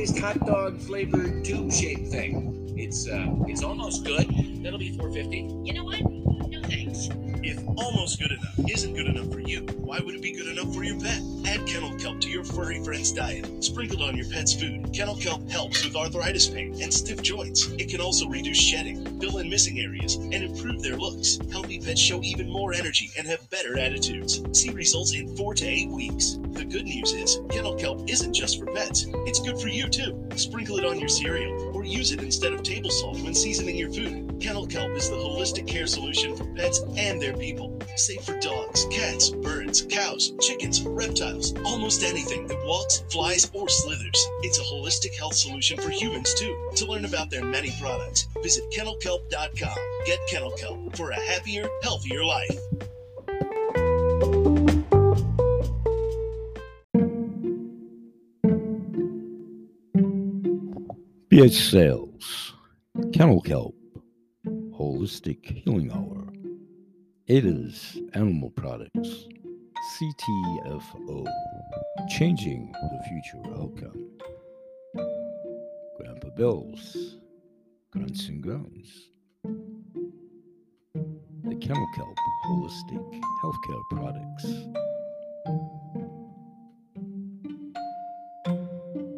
that's hot dog flavored tube-shaped thing. It's uh, it's almost good. That'll be 450. You know what? No thanks. If almost good enough isn't good enough for you, why would it be good enough for your pet? Add kennel kelp to your furry friend's diet. Sprinkled on your pet's food, kennel kelp helps with arthritis pain and stiff joints. It can also reduce shedding, fill in missing areas, and improve their looks. Healthy pets show even more energy and have better attitudes. See results in four to eight weeks. The good news is, kennel kelp isn't just for pets. It's good for you too. Sprinkle it on your cereal or use it instead of table salt when seasoning your food. Kennel kelp is the holistic care solution for pets and their people. Safe for dogs, cats, birds, cows, chickens, reptiles, almost anything that walks, flies, or slithers. It's a holistic health solution for humans too. To learn about their many products, visit kennelkelp.com. Get Kennel Kelp for a happier, healthier life. BH Sales, Kennel Kelp, Holistic Healing Hour, Ada's Animal Products, CTFO, Changing the Future Outcome, Grandpa Bill's, Grunts and Groans, the Kennel Kelp Holistic Healthcare Products.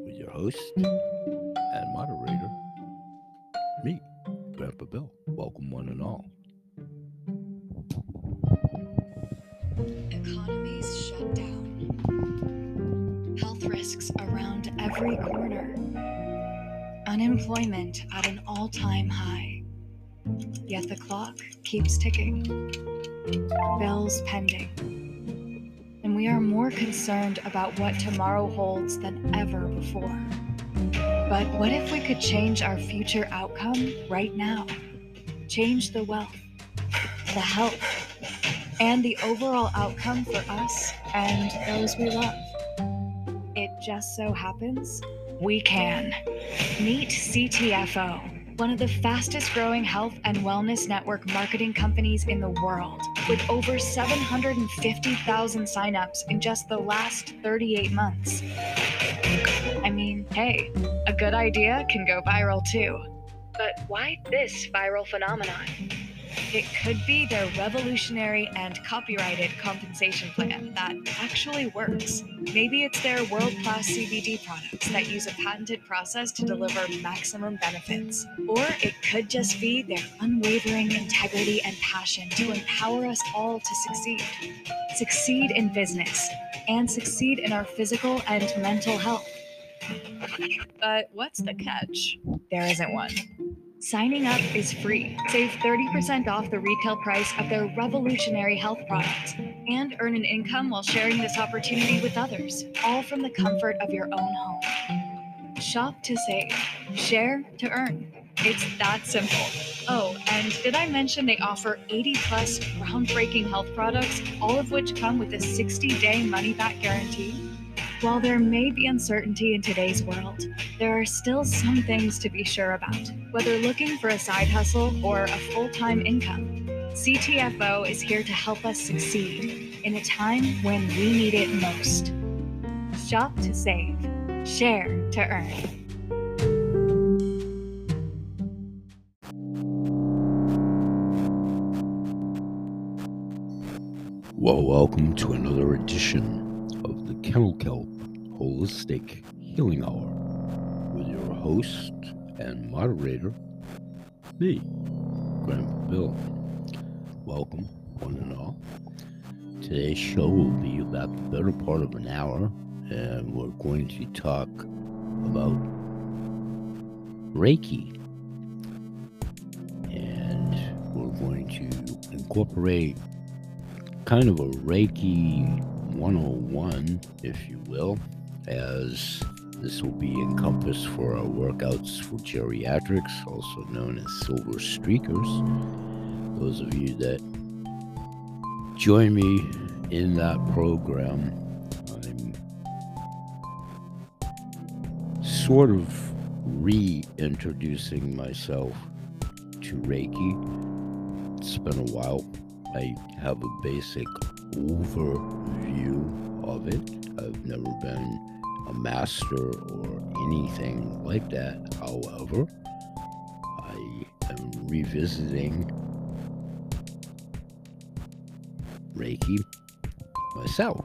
With your host, moderator, me, Grandpa Bill. Welcome, one and all. Economies shut down. Health risks around every corner. Unemployment at an all time high. Yet the clock keeps ticking. Bills pending. And we are more concerned about what tomorrow holds than ever before. But what if we could change our future outcome right now? Change the wealth, the health, and the overall outcome for us and those we love. It just so happens we can. Meet CTFO, one of the fastest growing health and wellness network marketing companies in the world, with over 750,000 signups in just the last 38 months. I mean, hey, a good idea can go viral too. But why this viral phenomenon? It could be their revolutionary and copyrighted compensation plan that actually works. Maybe it's their world class CBD products that use a patented process to deliver maximum benefits. Or it could just be their unwavering integrity and passion to empower us all to succeed. Succeed in business and succeed in our physical and mental health. But what's the catch? There isn't one. Signing up is free. Save 30% off the retail price of their revolutionary health products and earn an income while sharing this opportunity with others, all from the comfort of your own home. Shop to save, share to earn. It's that simple. Oh, and did I mention they offer 80 plus groundbreaking health products, all of which come with a 60 day money back guarantee? While there may be uncertainty in today's world, there are still some things to be sure about, whether looking for a side hustle or a full time income. CTFO is here to help us succeed in a time when we need it most. Shop to save, share to earn. Well, welcome to another edition Kelp Holistic Healing Hour with your host and moderator, me, Grandpa Bill. Welcome, one and all. Today's show will be about the better part of an hour, and we're going to talk about Reiki. And we're going to incorporate kind of a Reiki 101, if you will, as this will be encompassed for our workouts for geriatrics, also known as silver streakers. Those of you that join me in that program, I'm sort of reintroducing myself to Reiki. It's been a while. I have a basic overview of it. I've never been a master or anything like that. However, I am revisiting Reiki myself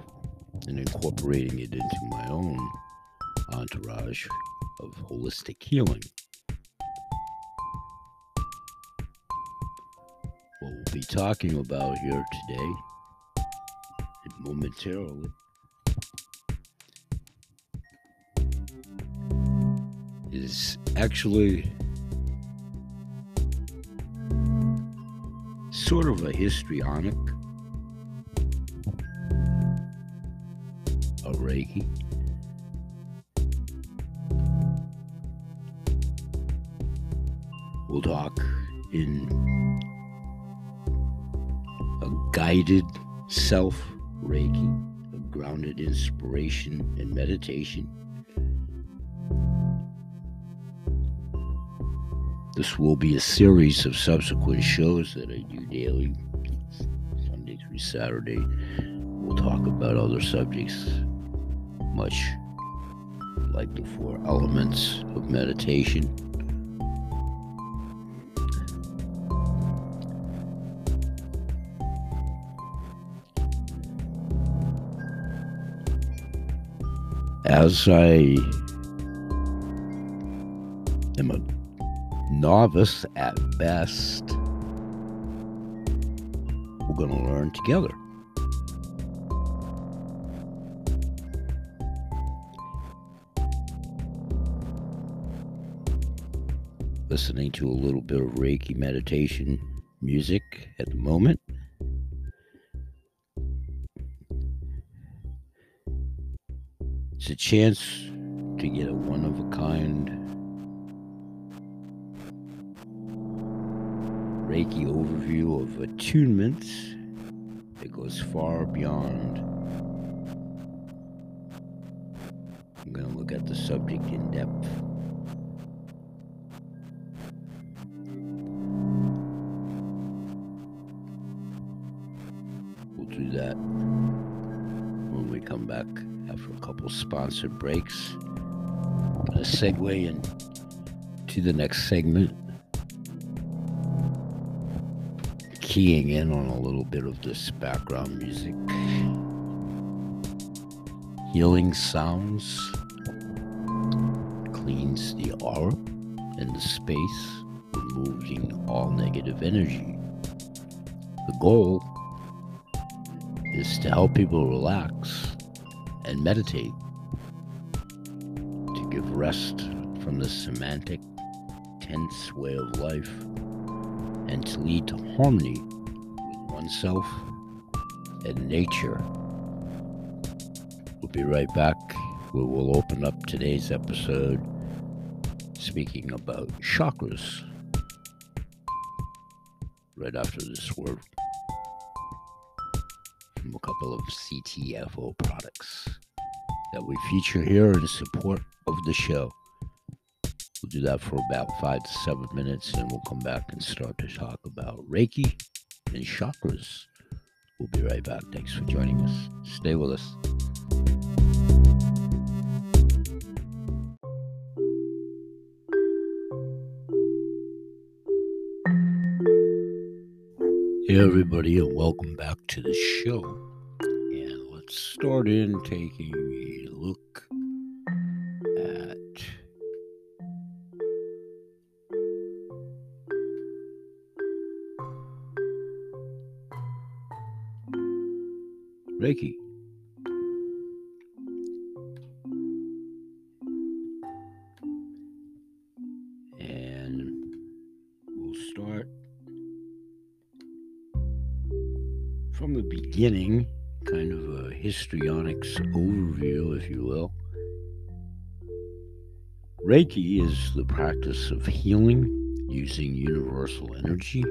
and incorporating it into my own entourage of holistic healing. What we'll be talking about here today, momentarily, is actually sort of a histrionic a Reiki. We'll talk in a guided self Reiki, a grounded inspiration and meditation. This will be a series of subsequent shows that I do daily, Sunday through Saturday. We'll talk about other subjects, much like the four elements of meditation. As I am a novice at best, we're going to learn together. Listening to a little bit of Reiki meditation music at the moment. A chance to get a one of a kind Reiki overview of attunements that goes far beyond. I'm going to look at the subject in depth. A sponsored breaks. Gonna segue into the next segment. Keying in on a little bit of this background music. Healing sounds cleans the aura and the space, removing all negative energy. The goal is to help people relax and meditate, from the semantic, tense way of life, and to lead to harmony with oneself and nature. We'll be right back. We will open up today's episode speaking about chakras right after this word from a couple of CTFO products that we feature here in support of the show. We'll do that for about five to seven minutes and we'll come back and start to talk about Reiki and chakras. We'll be right back. Thanks for joining us. Stay with us. Hey, everybody, and welcome back to the show. And let's start in taking Reiki. And we'll start from the beginning, kind of a histrionics overview, if you will. Reiki is the practice of healing using universal energy.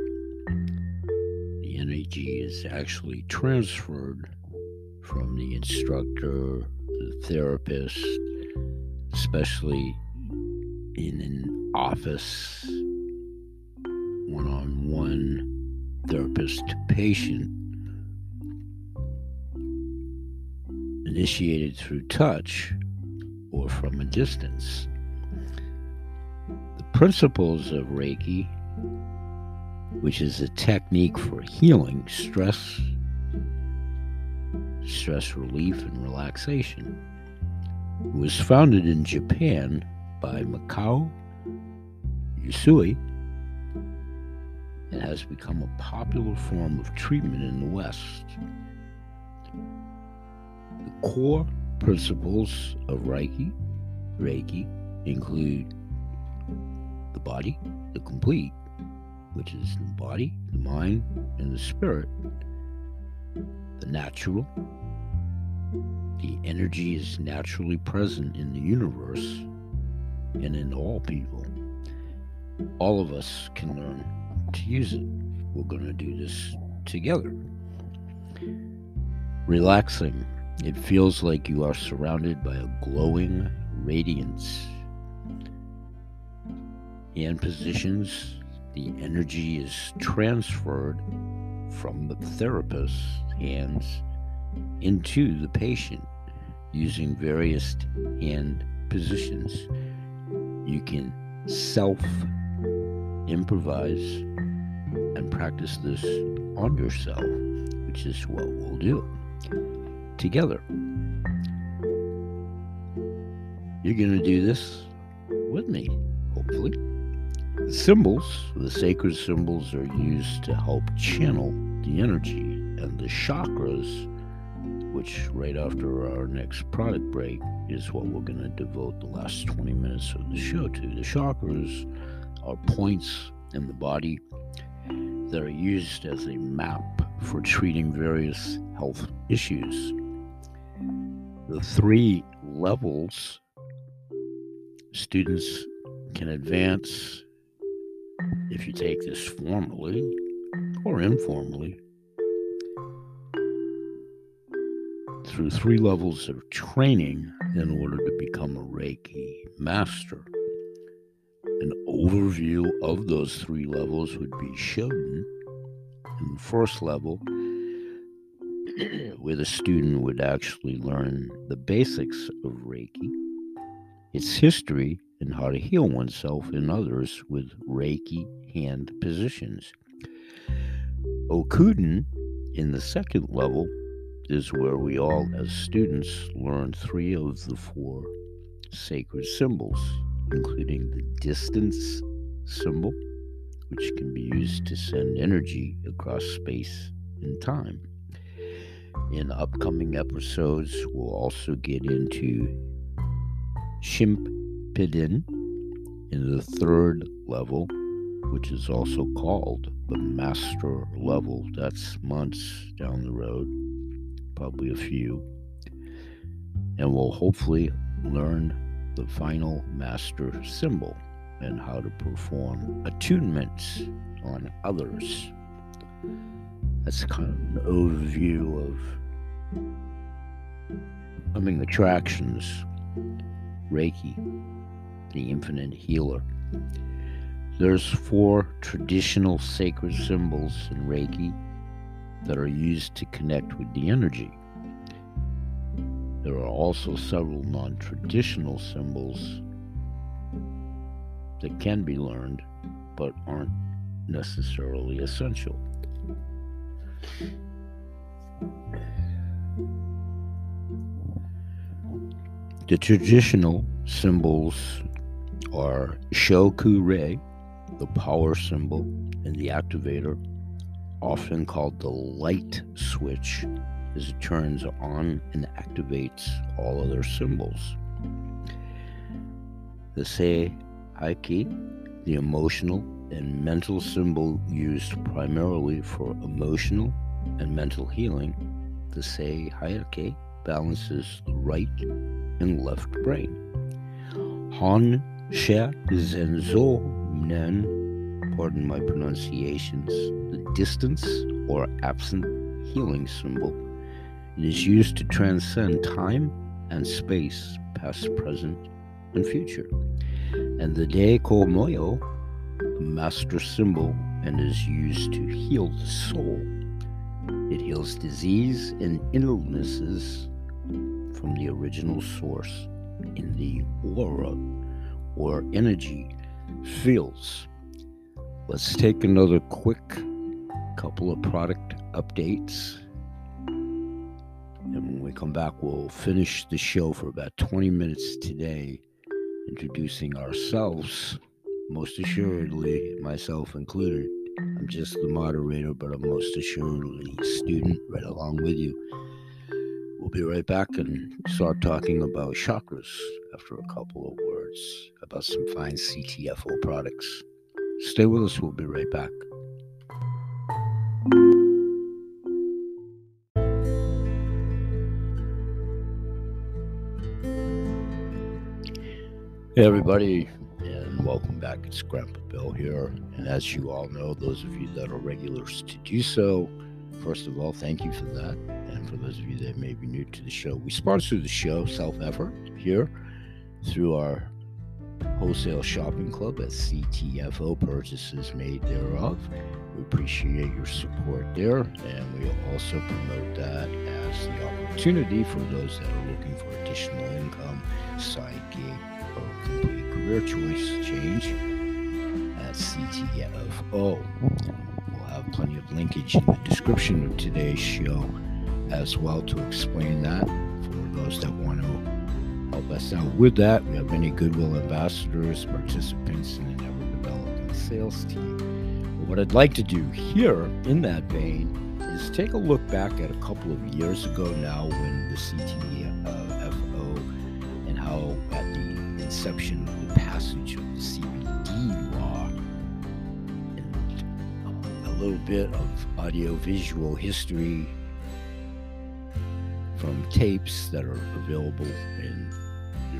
The energy is actually transferred from the instructor the therapist, especially in an office one on one therapist to patient initiated through touch or from a distance. The principles of Reiki, which is a technique for healing stress, stress relief, and relaxation, It was founded in Japan by Mikao Usui and has become a popular form of treatment in the West. The core principles of Reiki, Reiki include the body, the complete, which is the body, the mind, and the spirit, the natural, the energy is naturally present in the universe and in all people. All of us can learn to use it. We're going to do this together. Relaxing. It feels like you are surrounded by a glowing radiance. In positions, the energy is transferred from the therapist's hands into the patient using various hand positions. You can self improvise and practice this on yourself, which is what we'll do together. You're going to do this with me, hopefully. The symbols, the sacred symbols, are used to help channel the energy, and the chakras which right after our next product break is what we're going to devote the last 20 minutes of the show to. The chakras are points in the body that are used as a map for treating various health issues. The three levels students can advance if you take this formally or informally through three levels of training in order to become a Reiki master. An overview of those three levels would be shown in the first level, where the student would actually learn the basics of Reiki, its history, and how to heal oneself and others with Reiki hand positions. Okuden in the second level is where we all, as students, learn three of the four sacred symbols, including the distance symbol, which can be used to send energy across space and time. In upcoming episodes, we'll also get into Shimpiden in the third level, which is also called the master level. That's months down the road probably a few, and we'll hopefully learn the final master symbol and how to perform attunements on others. That's kind of an overview of coming attractions, Reiki, the infinite healer. There's four traditional sacred symbols in Reiki that are used to connect with the energy. There are also several non traditional symbols that can be learned but aren't necessarily essential. The traditional symbols are Cho Ku Rei, the power symbol, and the activator often called the light switch, as it turns on and activates all other symbols. The Sei He Ki, the emotional and mental symbol used primarily for emotional and mental healing, the Sei He Ki balances the right and left brain. Han She Zenzo Nen pardon my pronunciations, the distance or absent healing symbol. It is used to transcend time and space, past, present, and future. And the Dai Ko Myo, the master symbol, and is used to heal the soul. It heals disease and illnesses from the original source in the aura or energy fields. Let's take another quick couple of product updates. And when we come back, we'll finish the show for about 20 minutes today, introducing ourselves, most assuredly, myself included. I'm just the moderator, but I'm most assuredly a student right along with you. We'll be right back and start talking about chakras after a couple of words about some fine CTFO products. Stay with us, we'll be right back. Hey, everybody, and welcome back. It's Grandpa Bill here. And as you all know, those of you that are regulars to do so, first of all, thank you for that. And for those of you that may be new to the show, we sponsor the show Self Effort here through our wholesale shopping club at CTFO purchases made thereof. We appreciate your support there, and we also promote that as the opportunity for those that are looking for additional income, side gig, or complete career choice change at CTFO. We'll have plenty of linkage in the description of today's show as well to explain that for those that want to help us out with that. We have many Goodwill ambassadors, participants in an ever developing sales team. But what I'd like to do here in that vein is take a look back at a couple of years ago now when the CTFO and how at the inception of the passage of the CBD law and um, a little bit of audiovisual history from tapes that are available in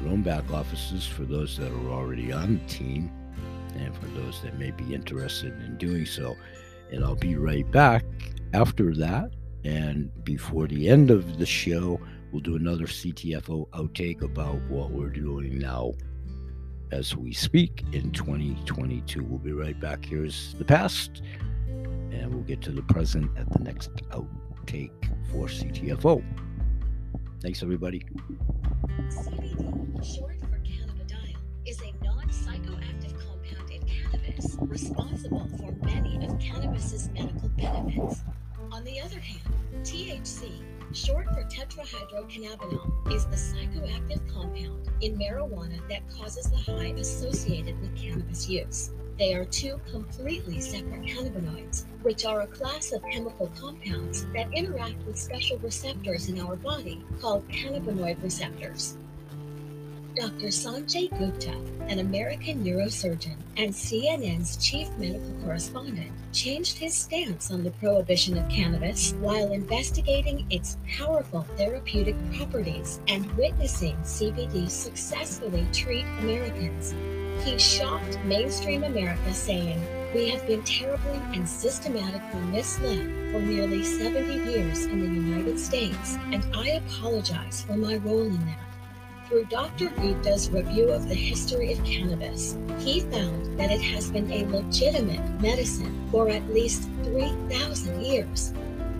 your own back offices for those that are already on the team and for those that may be interested in doing so. And I'll be right back after that. And before the end of the show, we'll do another CTFO outtake about what we're doing now as we speak in 2022. We'll be right back. Here's the past, and we'll get to the present at the next outtake for CTFO. Thanks, everybody. Short for cannabidiol, is a non-psychoactive compound in cannabis responsible for many of cannabis's medical benefits. On the other hand, THC, short for tetrahydrocannabinol, is the psychoactive compound in marijuana that causes the high associated with cannabis use. They are two completely separate cannabinoids, which are a class of chemical compounds that interact with special receptors in our body called cannabinoid receptors. Dr. Sanjay Gupta, an American neurosurgeon and CNN's chief medical correspondent, changed his stance on the prohibition of cannabis while investigating its powerful therapeutic properties and witnessing CBD successfully treat Americans. He shocked mainstream America, saying, We have been terribly and systematically misled for nearly 70 years in the United States, and I apologize for my role in that. Through Dr. Gupta's review of the history of cannabis, he found that it has been a legitimate medicine for at least 3,000 years.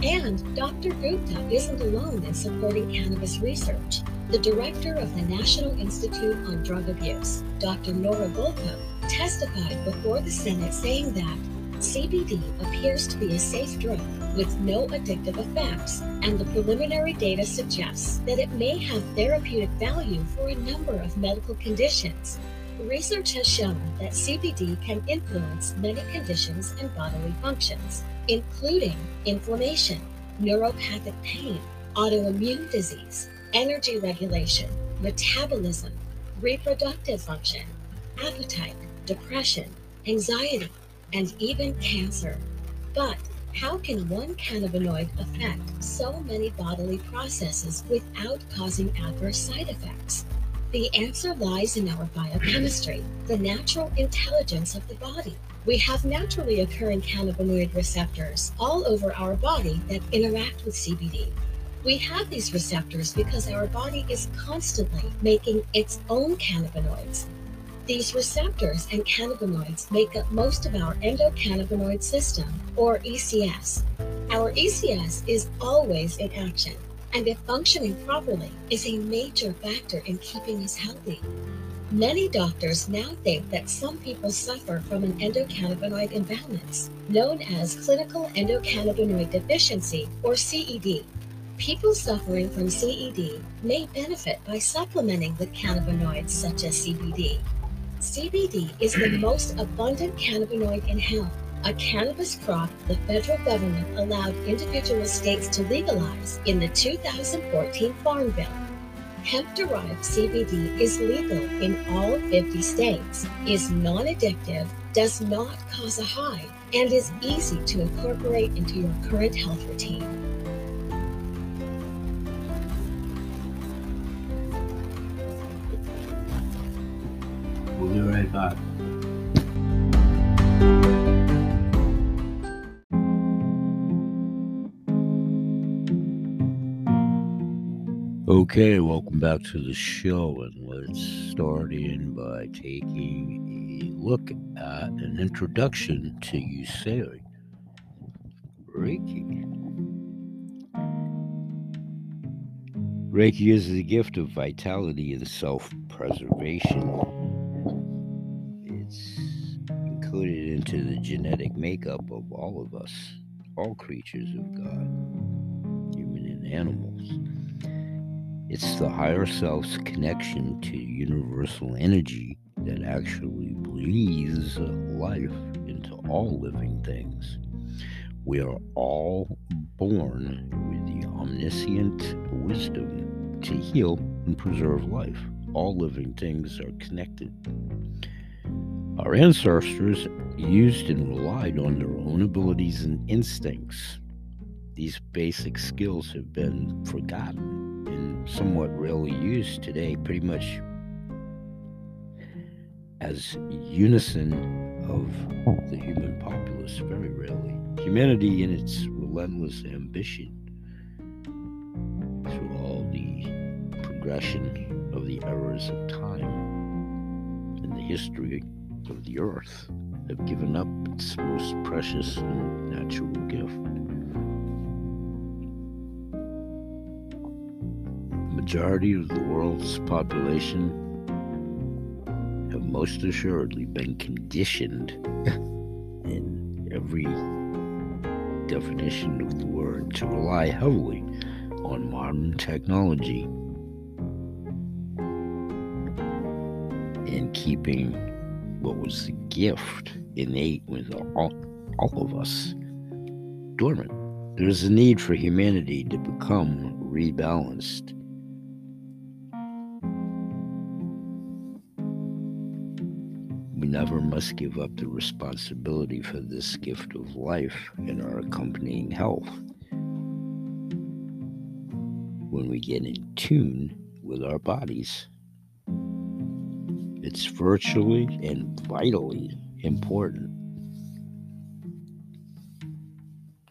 And Dr. Gupta isn't alone in supporting cannabis research. The director of the National Institute on Drug Abuse, Dr. Nora Volkow, testified before the Senate saying that CBD appears to be a safe drug with no addictive effects, and the preliminary data suggests that it may have therapeutic value for a number of medical conditions. Research has shown that CBD can influence many conditions and bodily functions, including inflammation, neuropathic pain, autoimmune disease, energy regulation, metabolism, reproductive function, appetite, depression, anxiety, and even cancer. But how can one cannabinoid affect so many bodily processes without causing adverse side effects? The answer lies in our biochemistry, the natural intelligence of the body. We have naturally occurring cannabinoid receptors all over our body that interact with CBD. We have these receptors because our body is constantly making its own cannabinoids. These receptors and cannabinoids make up most of our endocannabinoid system, or ECS. Our ECS is always in action. and if functioning properly, is a major factor in keeping us healthy. Many doctors now think that some people suffer from an endocannabinoid imbalance, known as clinical endocannabinoid deficiency or CED. People suffering from CED may benefit by supplementing with cannabinoids such as CBD. CBD is the most abundant cannabinoid in hemp, a cannabis crop the federal government allowed individual states to legalize in the 2014 Farm Bill. Hemp derived CBD is legal in all 50 states, is non addictive, does not cause a high, and is easy to incorporate into your current health routine. Be right back. Okay, welcome back to the show, and let's start in by taking a look at an introduction to Usui Reiki. Reiki is the gift of vitality and self preservation. Included into the genetic makeup of all of us, all creatures of God, human and animals. It's the higher self's connection to universal energy that actually breathes life into all living things. We are all born with the omniscient wisdom to heal and preserve life. All living things are connected. Our ancestors used and relied on their own abilities and instincts. These basic skills have been forgotten and somewhat rarely used today, pretty much as unison of the human populace, very rarely. Humanity, in its relentless ambition, through all the progression of the errors of time in the history of the earth, have given up its most precious and natural gift. The majority of the world's population have most assuredly been conditioned in every definition of the word to rely heavily on modern technology in keeping what was the gift innate with all, all of us dormant. There's a need for humanity to become rebalanced We never must give up the responsibility for this gift of life and our accompanying health. When we get in tune with our bodies, it's virtually and vitally important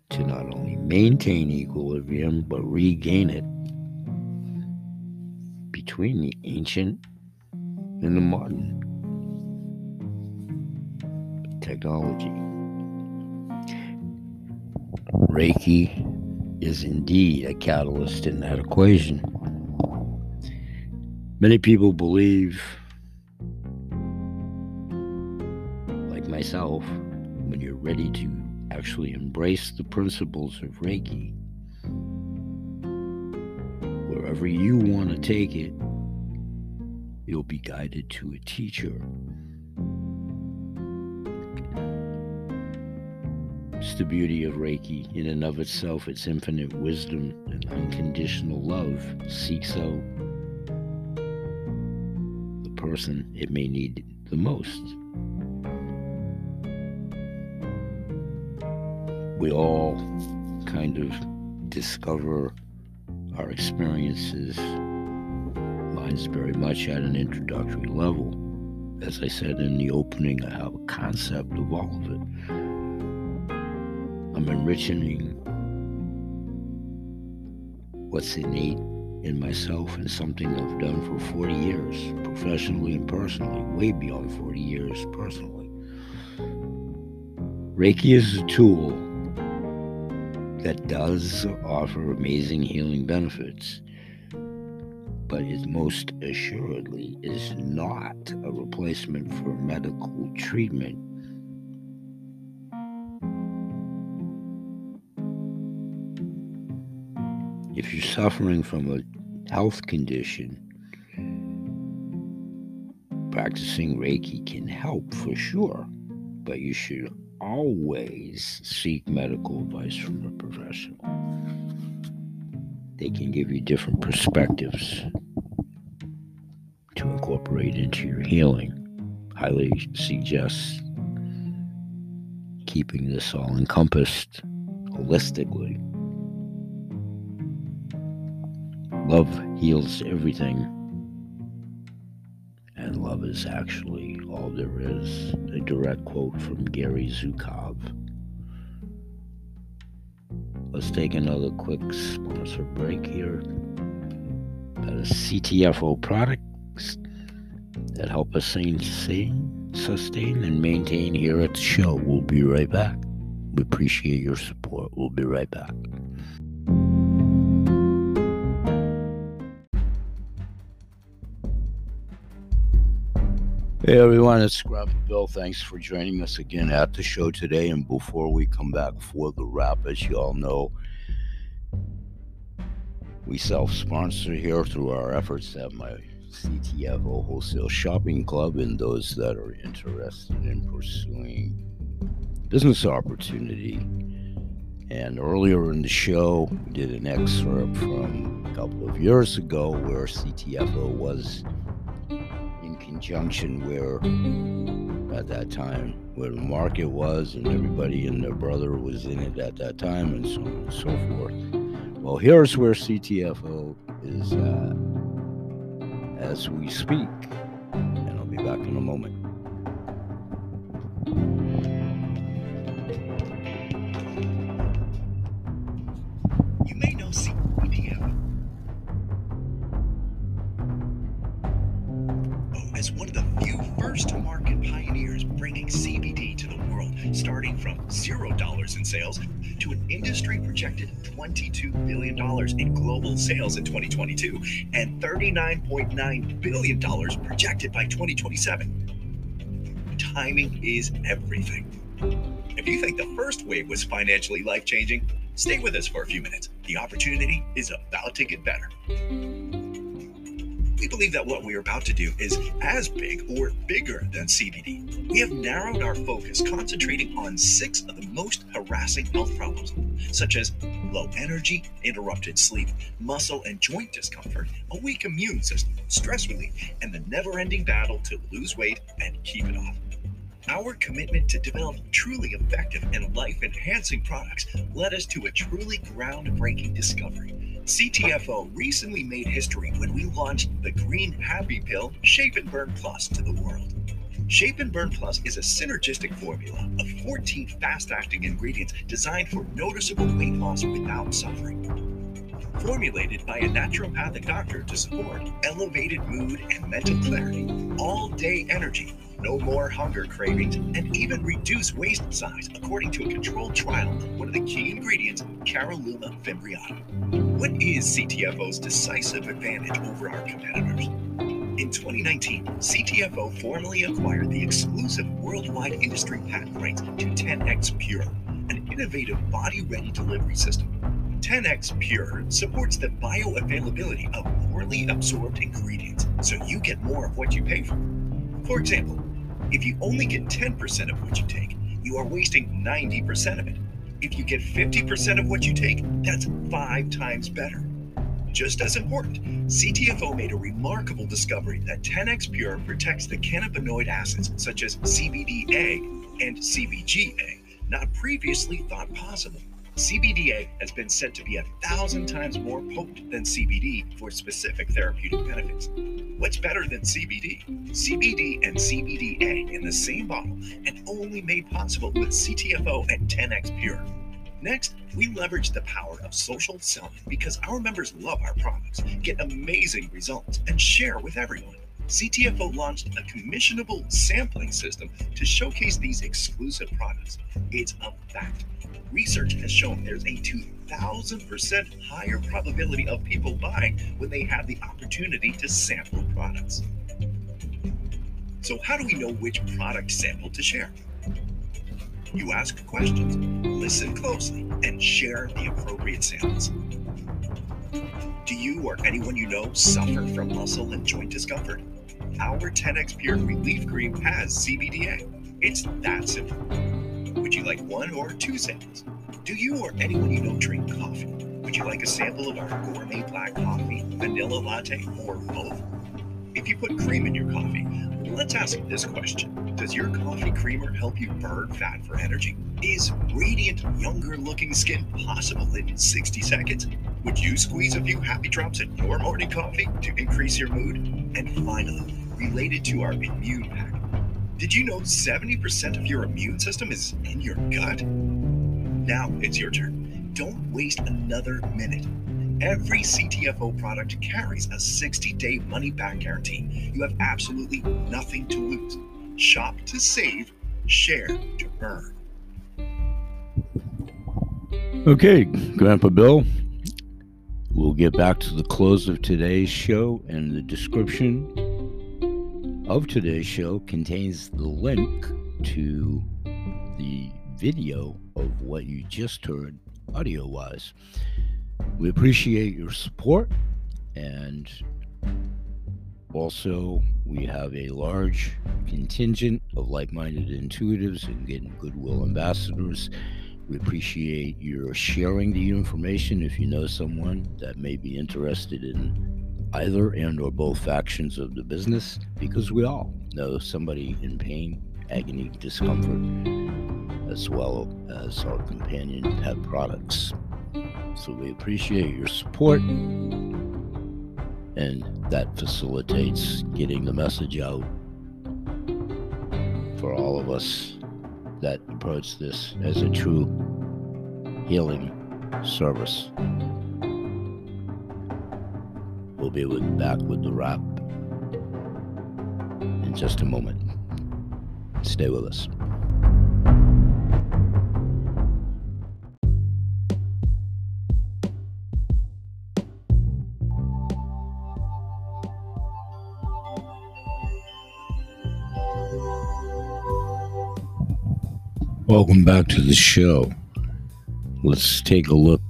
to not only maintain equilibrium but regain it between the ancient and the modern technology. Reiki is indeed a catalyst in that equation. Many people believe, myself, when you're ready to actually embrace the principles of Reiki, wherever you want to take it, you'll be guided to a teacher It's the beauty of Reiki. In and of itself, its infinite wisdom and unconditional love seeks out the person it may need the most. We all kind of discover our experiences lines very much at an introductory level. As I said in the opening, I have a concept of all of it. I'm enriching what's innate in myself and something I've done for 40 years, professionally and personally, way beyond 40 years personally. Reiki is a tool that does offer amazing healing benefits, but it most assuredly is not a replacement for medical treatment. If you're suffering from a health condition, practicing Reiki can help for sure, but you should always seek medical advice from a professional. They can give you different perspectives to incorporate into your healing. Highly suggest keeping this all encompassed holistically. Love heals everything and love is actually all there is. Direct quote from Gary Zukav. Let's take another quick sponsor break here. That is CTFO products that help us sustain, sustain and maintain here at the show. We'll be right back. We appreciate your support. We'll be right back. Hey everyone, it's Scruffy Bill. Thanks for joining us again at the show today. And before we come back for the wrap, as you all know, we self sponsor here through our efforts at my CTFO Wholesale Shopping Club and those that are interested in pursuing business opportunity. And earlier in the show, we did an excerpt from a couple of years ago where CTFO was conjunction where at that time where the market was and everybody and their brother was in it at that time and so on and so forth. Well, here's where CTFO is at as we speak, and I'll be back in a moment. Global sales in 2022 and $39.9 billion projected by 2027. Timing is everything. If you think the first wave was financially life changing, stay with us for a few minutes. The opportunity is about to get better. We believe that what we are about to do is as big or bigger than CBD. We have narrowed our focus, concentrating on six of the most harassing health problems, such as low energy, interrupted sleep, muscle and joint discomfort, a weak immune system, stress relief, and the never ending battle to lose weight and keep it off. Our commitment to develop truly effective and life enhancing products led us to a truly groundbreaking discovery. CTFO recently made history when we launched the Green Happy Pill Shape and Burn Plus to the world. Shape and Burn Plus is a synergistic formula of 14 fast acting ingredients designed for noticeable weight loss without suffering. Formulated by a naturopathic doctor to support elevated mood and mental clarity, all day energy, no more hunger cravings, and even reduce waist size, according to a controlled trial of one of the key ingredients, Caralluma fimbriata. What is CTFO's decisive advantage over our competitors? In 2019, CTFO formally acquired the exclusive worldwide industry patent rights to 10x Pure, an innovative body ready delivery system. 10x Pure supports the bioavailability of poorly absorbed ingredients, so you get more of what you pay for. For example, if you only get 10% of what you take, you are wasting 90% of it. If you get 50% of what you take, that's five times better. Just as important, CTFO made a remarkable discovery that 10x Pure protects the cannabinoid acids such as CBDA and CBGA, not previously thought possible. CBDA has been said to be a thousand times more potent than CBD for specific therapeutic benefits. What's better than CBD? CBD and CBDA in the same bottle and only made possible with CTFO and 10x Pure. Next, we leverage the power of social selling because our members love our products, get amazing results, and share with everyone. CTFO launched a commissionable sampling system to showcase these exclusive products. It's a fact. Research has shown there's a 2000% higher probability of people buying when they have the opportunity to sample products. So, how do we know which product sample to share? You ask questions, listen closely, and share the appropriate samples. Do you or anyone you know suffer from muscle and joint discomfort? Our 10x Pure Relief Cream has CBDA. It's that simple. Would you like one or two samples? Do you or anyone you know drink coffee? Would you like a sample of our gourmet black coffee, vanilla latte, or both? If you put cream in your coffee, let's ask this question Does your coffee creamer help you burn fat for energy? Is radiant, younger looking skin possible in 60 seconds? Would you squeeze a few happy drops in your morning coffee to increase your mood? And finally, related to our immune pack, did you know 70% of your immune system is in your gut? Now it's your turn. Don't waste another minute. Every CTFO product carries a 60 day money back guarantee. You have absolutely nothing to lose. Shop to save, share to earn. Okay, Grandpa Bill, we'll get back to the close of today's show, and the description of today's show contains the link to the video of what you just heard audio wise. We appreciate your support and also we have a large contingent of like-minded intuitives and getting goodwill ambassadors. We appreciate your sharing the information if you know someone that may be interested in either and or both factions of the business because we all know somebody in pain, agony, discomfort, as well as our companion pet products. So we appreciate your support and that facilitates getting the message out for all of us that approach this as a true healing service. We'll be with, back with the wrap in just a moment. Stay with us. Welcome back to the show. Let's take a look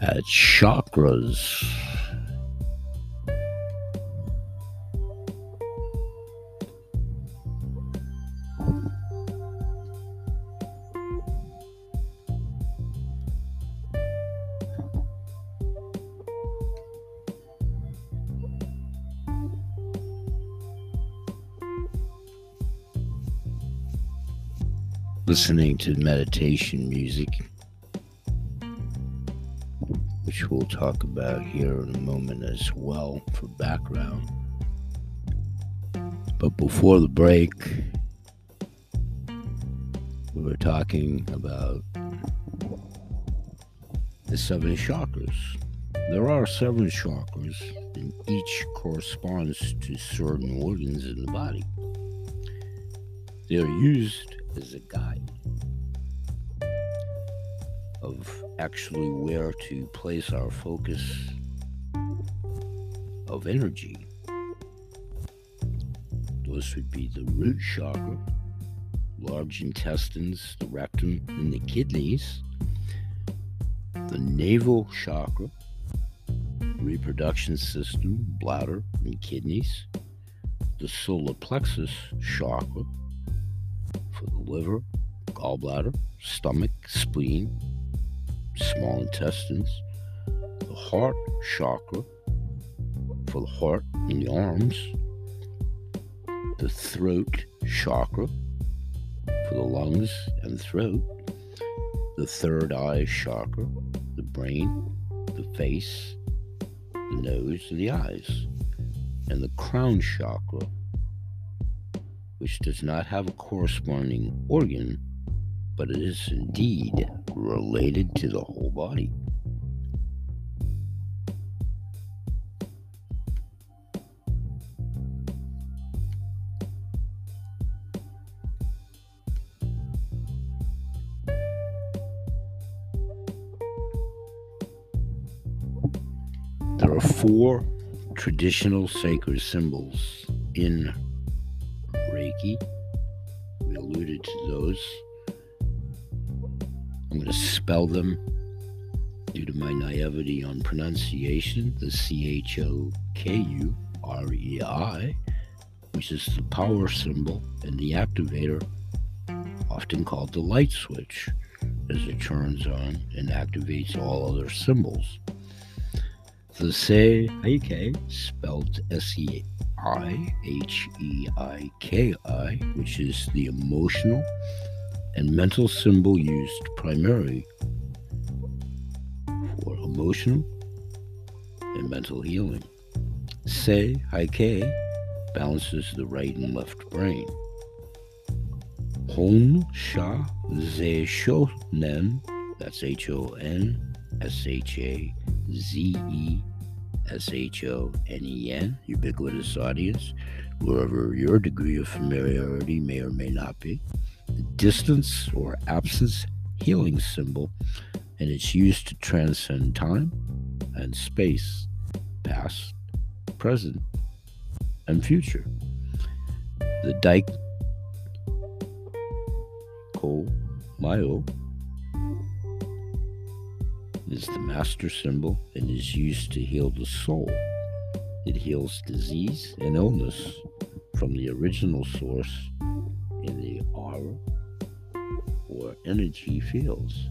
at chakras. Listening to meditation music, which we'll talk about here in a moment as well for background. But before the break, we were talking about the seven chakras. There are seven chakras, and each corresponds to certain organs in the body. They are used as a guide of actually where to place our focus of energy. Those would be the root chakra, large intestines, the rectum, and the kidneys, the navel chakra, reproduction system, bladder, and kidneys, the solar plexus chakra, for the liver, gallbladder, stomach, spleen, small intestines, the heart chakra for the heart and the arms, the throat chakra for the lungs and throat, the third eye chakra, the brain, the face, the nose, and the eyes, and the crown chakra which does not have a corresponding organ, but it is indeed related to the whole body. There are four traditional sacred symbols in we alluded to those. I'm going to spell them due to my naivety on pronunciation. The C H O K U R E I, which is the power symbol and the activator, often called the light switch, as it turns on and activates all other symbols. The Sei He Ki, spelled S E I H E I K I, which is the emotional and mental symbol used primarily for emotional and mental healing. Say, Sei He Ki balances the right and left brain. Hon Sha Ze Sho Nen, that's H O N S H A Z E S H O N E N, ubiquitous audience, wherever your degree of familiarity may or may not be. The distance or absence healing symbol, and it's used to transcend time and space, past, present, and future. The Dai Ko Myo is the master symbol and is used to heal the soul. It heals disease and illness from the original source in the aura or energy fields.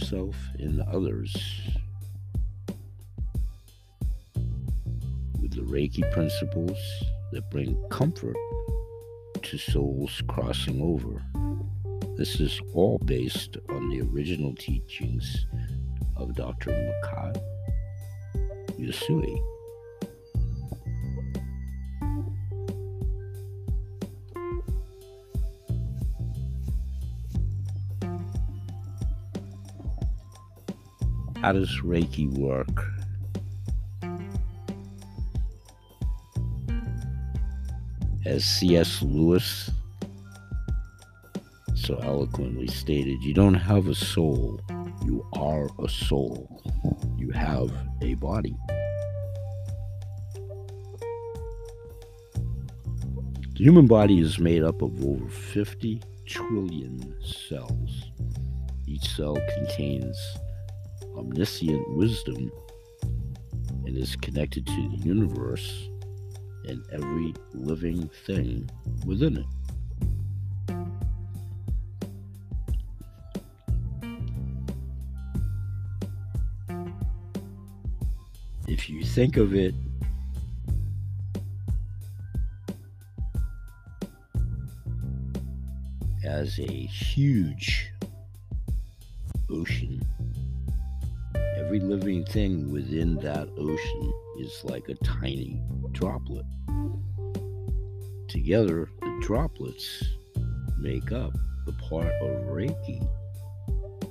Yourself and others with the Reiki principles that bring comfort to souls crossing over. This is all based on the original teachings of Dr. Mikao Usui. How does Reiki work? As C.S. Lewis so eloquently stated, you don't have a soul, you are a soul. You have a body. The human body is made up of over 50 trillion cells. Each cell contains omniscient wisdom and is connected to the universe and every living thing within it. If you think of it as a huge ocean every living thing within that ocean is like a tiny droplet. Together, the droplets make up the part of Reiki,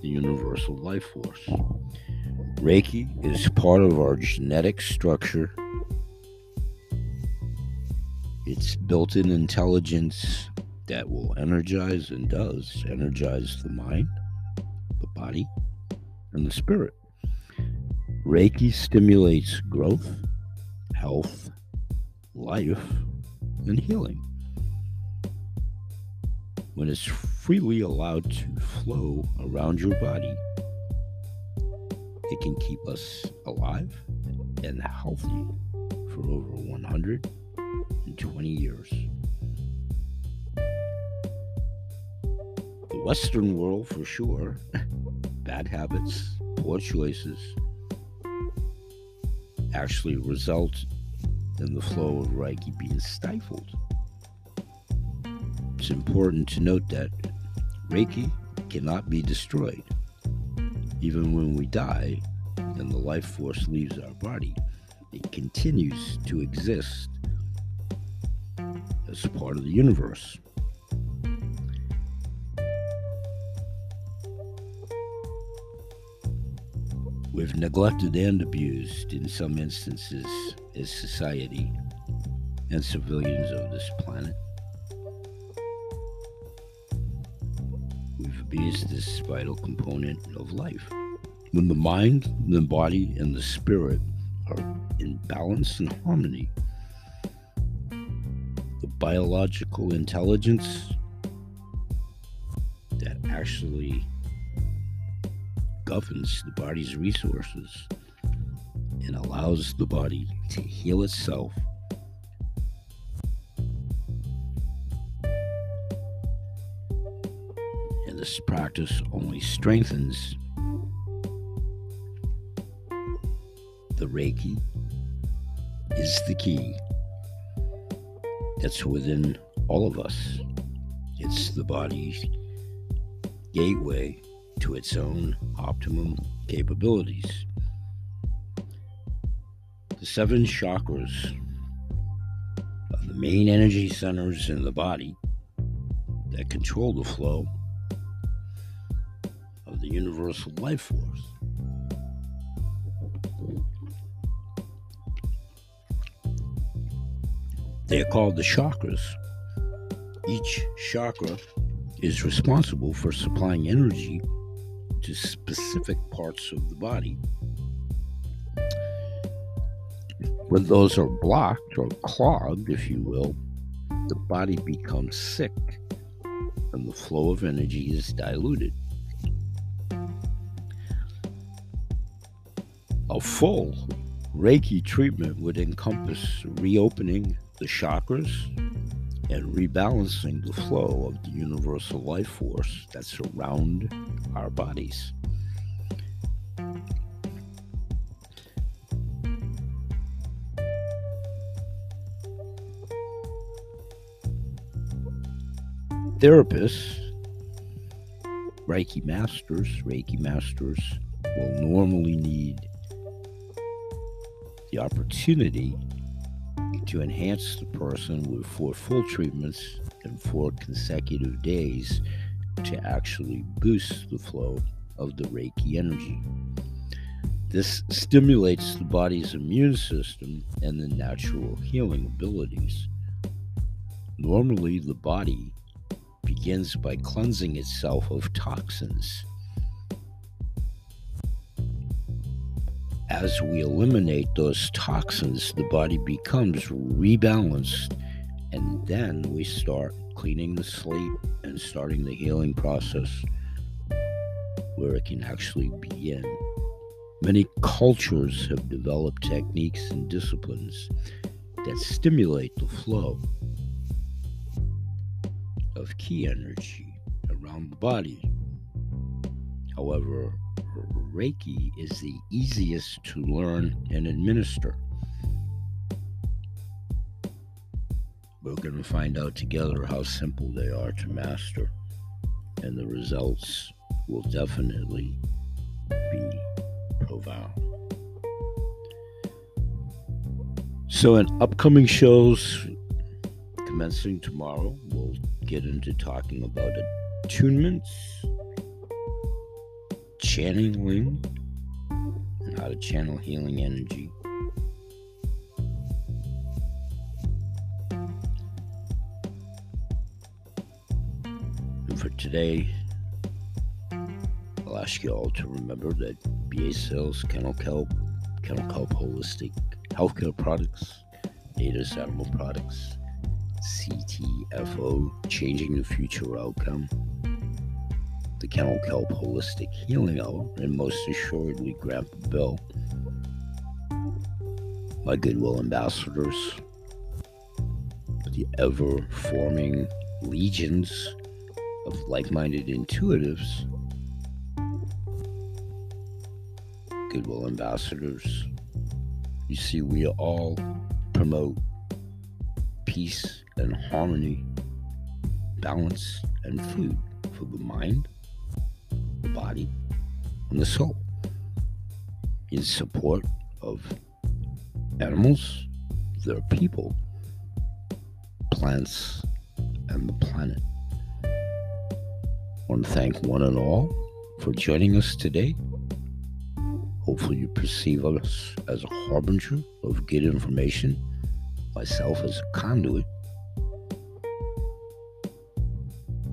the universal life force. Reiki is part of our genetic structure. It's built in intelligence that will energize and does energize the mind, the body, and the spirit. Reiki stimulates growth, health, life, and healing. When it's freely allowed to flow around your body, it can keep us alive and healthy for over 120 years. The Western world, for sure, bad habits, poor choices, actually result in the flow of Reiki being stifled. It's important to note that Reiki cannot be destroyed. Even when we die and the life force leaves our body, it continues to exist as part of the universe. Neglected and abused, in some instances, as society and civilians of this planet. We've abused this vital component of life. When the mind, the body, and the spirit are in balance and harmony, the biological intelligence that actually governs the body's resources and allows the body to heal itself. And this practice only strengthens the Reiki is the key that's within all of us. It's the body's gateway to its own optimum capabilities. The seven chakras are the main energy centers in the body that control the flow of the universal life force. They are called the chakras. Each chakra is responsible for supplying energy to specific parts of the body. When those are blocked or clogged, if you will, the body becomes sick and the flow of energy is diluted. A full Reiki treatment would encompass reopening the chakras and rebalancing the flow of the universal life force that's around our bodies. Therapists, Reiki masters, Reiki masters will normally need the opportunity to enhance the person with four full treatments and four consecutive days to actually boost the flow of the Reiki energy. This stimulates the body's immune system and the natural healing abilities. Normally, the body begins by cleansing itself of toxins as we eliminate those toxins, the body becomes rebalanced, and then we start cleaning the slate and starting the healing process where it can actually begin. Many cultures have developed techniques and disciplines that stimulate the flow of ki energy around the body. However, Reiki is the easiest to learn and administer. We're going to find out together how simple they are to master, and the results will definitely be profound. So, in upcoming shows commencing tomorrow, we'll get into talking about attunements channeling and how to channel healing energy. And for today, I'll ask you all to remember that BA Sales, Kennel Kelp, Kennel Kelp Holistic Healthcare Products, Native Animal Products, CTFO, Changing the Future Outcome the Kennel Kelp Holistic Healing Hour, and most assuredly Grandpa Bill, my goodwill ambassadors, the ever forming legions of like minded intuitives, goodwill ambassadors. You see, we all promote peace and harmony, balance, and food for the mind, the body, and the soul in support of animals, their people, plants, and the planet. I want to thank one and all for joining us today. Hopefully, you perceive us as a harbinger of good information, myself as a conduit.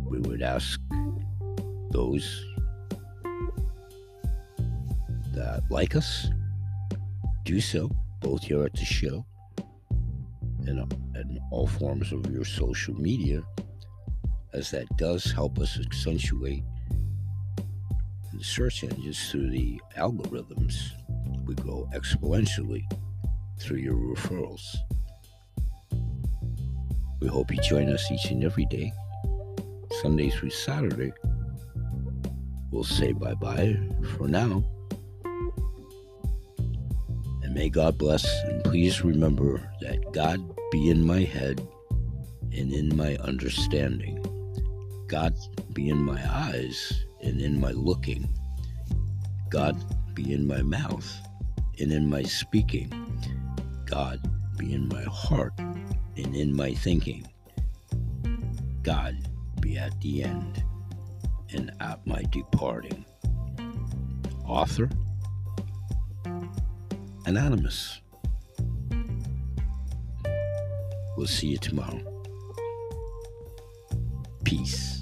We would ask those that like us do so, both here at the show and, and all forms of your social media, as that does help us accentuate the search engines through the algorithms. We grow exponentially through your referrals. We hope you join us each and every day, Sunday through Saturday. We'll say bye bye for now. And may God bless, and please remember that God be in my head and in my understanding. God be in my eyes and in my looking. God be in my mouth and in my speaking. God be in my heart and in my thinking. God be at the end and at my departing. Author Anonymous. We'll see you tomorrow. Peace.